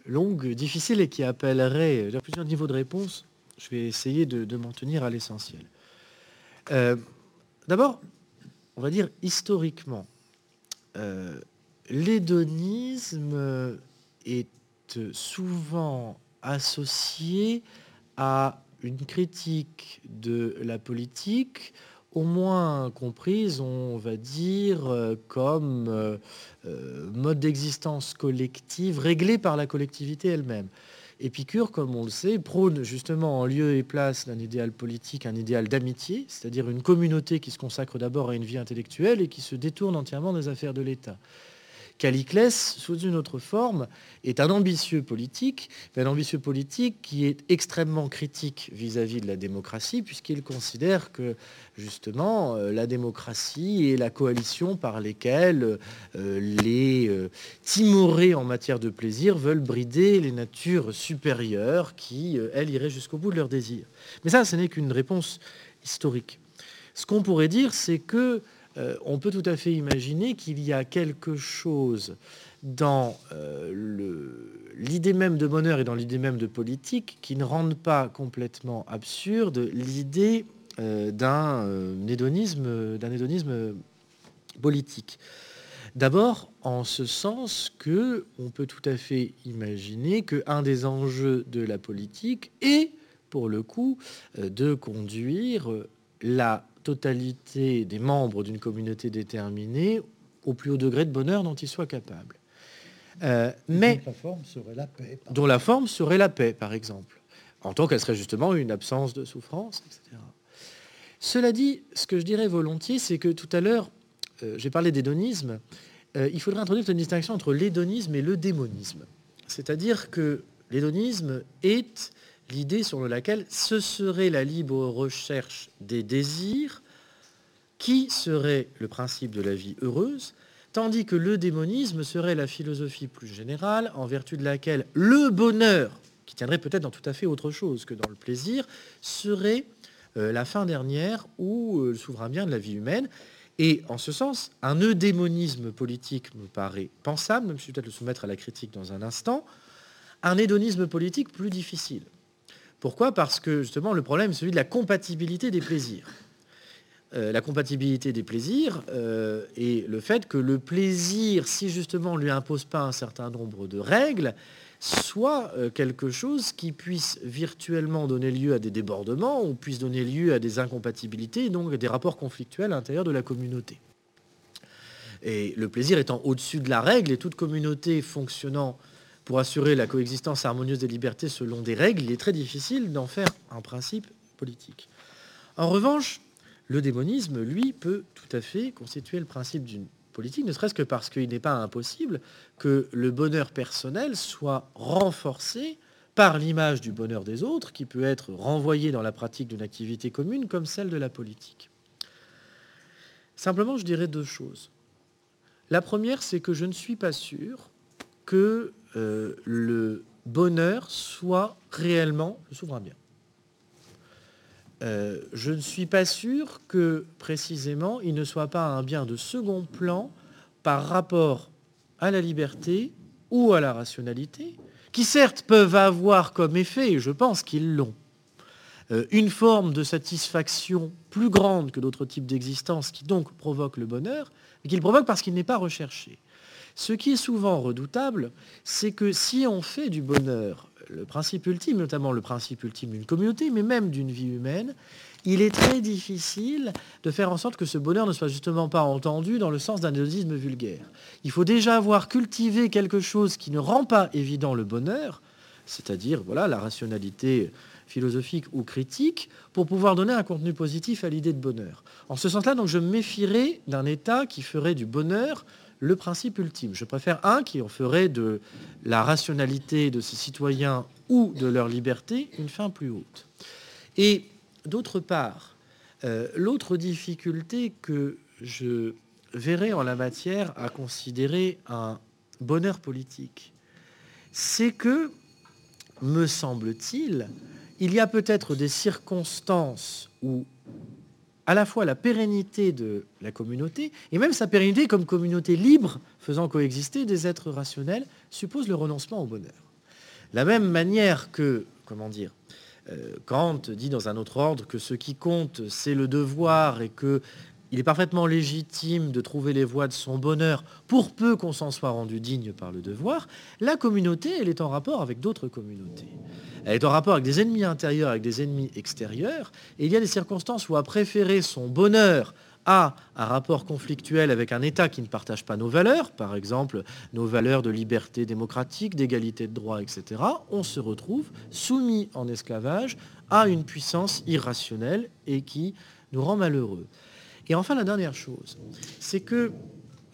S2: longue, difficile et qui appellerait plusieurs niveaux de réponse. Je vais essayer de, m'en tenir à l'essentiel. Euh, d'abord, on va dire historiquement, euh, l'hédonisme est souvent associé à une critique de la politique, au moins comprise, on va dire, euh, comme mode d'existence collective réglé par la collectivité elle-même. Épicure, comme on le sait, prône justement en lieu et place d'un idéal politique, un idéal d'amitié, c'est-à-dire une communauté qui se consacre d'abord à une vie intellectuelle et qui se détourne entièrement des affaires de l'État. Caliclès, sous une autre forme, est un ambitieux politique, mais un ambitieux politique qui est extrêmement critique vis-à-vis de la démocratie, puisqu'il considère que justement euh, la démocratie est la coalition par lesquelles euh, les euh, timorés en matière de plaisir veulent brider les natures supérieures qui, elles, iraient jusqu'au bout de leurs désirs. Mais ça, ce n'est qu'une réponse historique. Ce qu'on pourrait dire, c'est que euh, on peut tout à fait imaginer qu'il y a quelque chose dans euh, l'idée même de bonheur et dans l'idée même de politique qui ne rendent pas complètement absurde l'idée euh, d'un hédonisme, politique. D'abord, en ce sens que on peut tout à fait imaginer qu'un des enjeux de la politique est, pour le coup, de conduire la totalité des membres d'une communauté déterminée au plus haut degré de bonheur dont ils soient capables.
S1: Euh, mais la forme serait la paix.
S2: Dont la forme serait la paix, par exemple, en tant qu'elle serait justement une absence de souffrance, etc. Cela dit, ce que je dirais volontiers, c'est que tout à l'heure, euh, j'ai parlé d'hédonisme. Euh, il faudrait introduire une distinction entre l'hédonisme et le démonisme. C'est-à-dire que l'hédonisme est l'idée sur laquelle ce serait la libre recherche des désirs qui serait le principe de la vie heureuse, tandis que le démonisme serait la philosophie plus générale en vertu de laquelle le bonheur, qui tiendrait peut-être dans tout à fait autre chose que dans le plaisir, serait euh, la fin dernière ou euh, le souverain bien de la vie humaine. Et en ce sens, un eudémonisme politique me paraît pensable, même si je vais peut-être le soumettre à la critique dans un instant, un hédonisme politique plus difficile. Pourquoi? Parce que justement le problème est celui de la compatibilité des plaisirs. Euh, la compatibilité des plaisirs euh, et le fait que le plaisir, si justement on lui impose pas un certain nombre de règles, soit euh, quelque chose qui puisse virtuellement donner lieu à des débordements ou puisse donner lieu à des incompatibilités, donc des rapports conflictuels à l'intérieur de la communauté. Et le plaisir étant au-dessus de la règle et toute communauté fonctionnant pour assurer la coexistence harmonieuse des libertés selon des règles, il est très difficile d'en faire un principe politique. En revanche, le démonisme, lui, peut tout à fait constituer le principe d'une politique, ne serait-ce que parce qu'il n'est pas impossible que le bonheur personnel soit renforcé par l'image du bonheur des autres, qui peut être renvoyé dans la pratique d'une activité commune comme celle de la politique. Simplement, je dirais deux choses. La première, c'est que je ne suis pas sûr que euh, le bonheur soit réellement le souverain bien. Euh, je ne suis pas sûr que précisément il ne soit pas un bien de second plan par rapport à la liberté ou à la rationalité, qui certes peuvent avoir comme effet, et je pense qu'ils l'ont, euh, une forme de satisfaction plus grande que d'autres types d'existence qui donc provoque le bonheur, mais qu'il provoque parce qu'il n'est pas recherché. Ce qui est souvent redoutable, c'est que si on fait du bonheur le principe ultime, notamment le principe ultime d'une communauté, mais même d'une vie humaine, il est très difficile de faire en sorte que ce bonheur ne soit justement pas entendu dans le sens d'un hédonisme vulgaire. Il faut déjà avoir cultivé quelque chose qui ne rend pas évident le bonheur, c'est-à-dire voilà, la rationalité philosophique ou critique, pour pouvoir donner un contenu positif à l'idée de bonheur. En ce sens-là, donc, je me méfierais d'un État qui ferait du bonheur le principe ultime. Je préfère un qui en ferait de la rationalité de ses citoyens ou de leur liberté une fin plus haute. Et d'autre part, euh, l'autre difficulté que je verrais en la matière à considérer un bonheur politique, c'est que, me semble-t-il, il y a peut-être des circonstances où à la fois la pérennité de la communauté, et même sa pérennité comme communauté libre faisant coexister des êtres rationnels, suppose le renoncement au bonheur. La même manière que, comment dire, euh, Kant dit dans un autre ordre que ce qui compte, c'est le devoir et que il est parfaitement légitime de trouver les voies de son bonheur pour peu qu'on s'en soit rendu digne par le devoir, la communauté, elle est en rapport avec d'autres communautés. Elle est en rapport avec des ennemis intérieurs, avec des ennemis extérieurs, et il y a des circonstances où à préférer son bonheur à un rapport conflictuel avec un État qui ne partage pas nos valeurs, par exemple nos valeurs de liberté démocratique, d'égalité de droit, etc., on se retrouve soumis en esclavage à une puissance irrationnelle et qui nous rend malheureux. Et enfin, la dernière chose, c'est que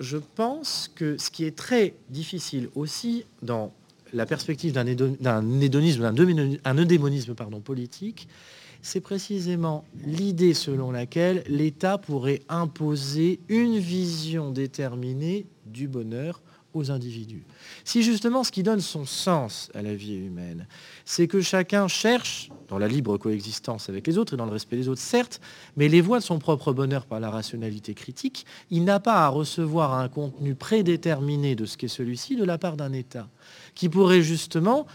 S2: je pense que ce qui est très difficile aussi dans la perspective d'un hédonisme, d'un eudémonisme pardon, politique, c'est précisément l'idée selon laquelle l'État pourrait imposer une vision déterminée du bonheur aux individus. Si justement ce qui donne son sens à la vie humaine, c'est que chacun cherche, dans la libre coexistence avec les autres et dans le respect des autres, certes, mais les voies de son propre bonheur par la rationalité critique, il n'a pas à recevoir un contenu prédéterminé de ce qu'est celui-ci de la part d'un État, qui pourrait justement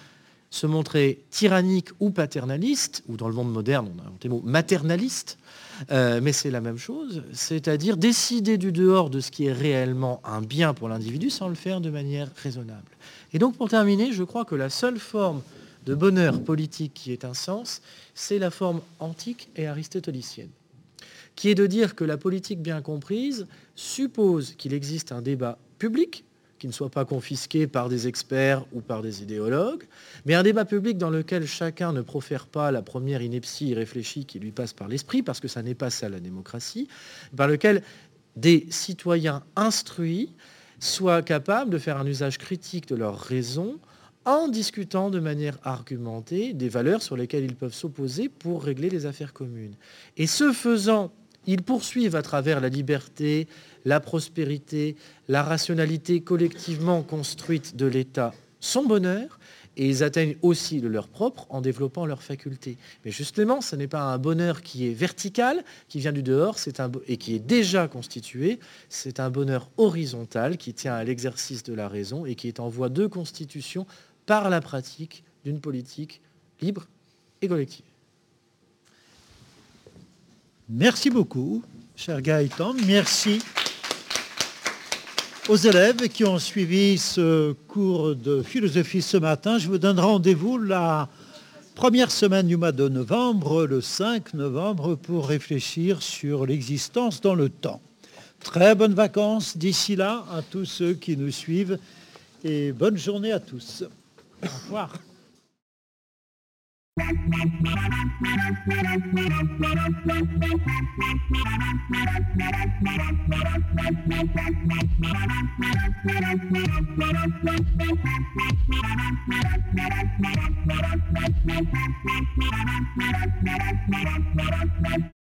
S2: se montrer tyrannique ou paternaliste, ou dans le monde moderne, on a un mot maternaliste, euh, mais c'est la même chose, c'est-à-dire décider du dehors de ce qui est réellement un bien pour l'individu sans le faire de manière raisonnable. Et donc pour terminer, je crois que la seule forme de bonheur politique qui est un sens, c'est la forme antique et aristotélicienne, qui est de dire que la politique bien comprise suppose qu'il existe un débat public qui ne soit pas confisqué par des experts ou par des idéologues, mais un débat public dans lequel chacun ne profère pas la première ineptie irréfléchie qui lui passe par l'esprit, parce que ça n'est pas ça la démocratie, par lequel des citoyens instruits soient capables de faire un usage critique de leurs raisons en discutant de manière argumentée des valeurs sur lesquelles ils peuvent s'opposer pour régler les affaires communes. Et ce faisant, ils poursuivent à travers la liberté, la prospérité, la rationalité collectivement construite de l'État son bonheur, et ils atteignent aussi le leur propre en développant leurs facultés. Mais justement, ce n'est pas un bonheur qui est vertical, qui vient du dehors, et qui est déjà constitué, c'est un bonheur horizontal qui tient à l'exercice de la raison et qui est en voie de constitution par la pratique d'une politique libre et collective.
S1: Merci beaucoup, cher Gaëtan. Merci aux élèves qui ont suivi ce cours de philosophie ce matin. Je vous donne rendez-vous la première semaine du mois de novembre, le 5 novembre, pour réfléchir sur l'existence dans le temps. Très bonnes vacances d'ici là à tous ceux qui nous suivent et bonne journée à tous. Au revoir. मरणास्मारा सौ दस अखरा छोड़ महारणास्मारा सौर दस अखरा छोड़ा पांचमार अखबरा छोड़ा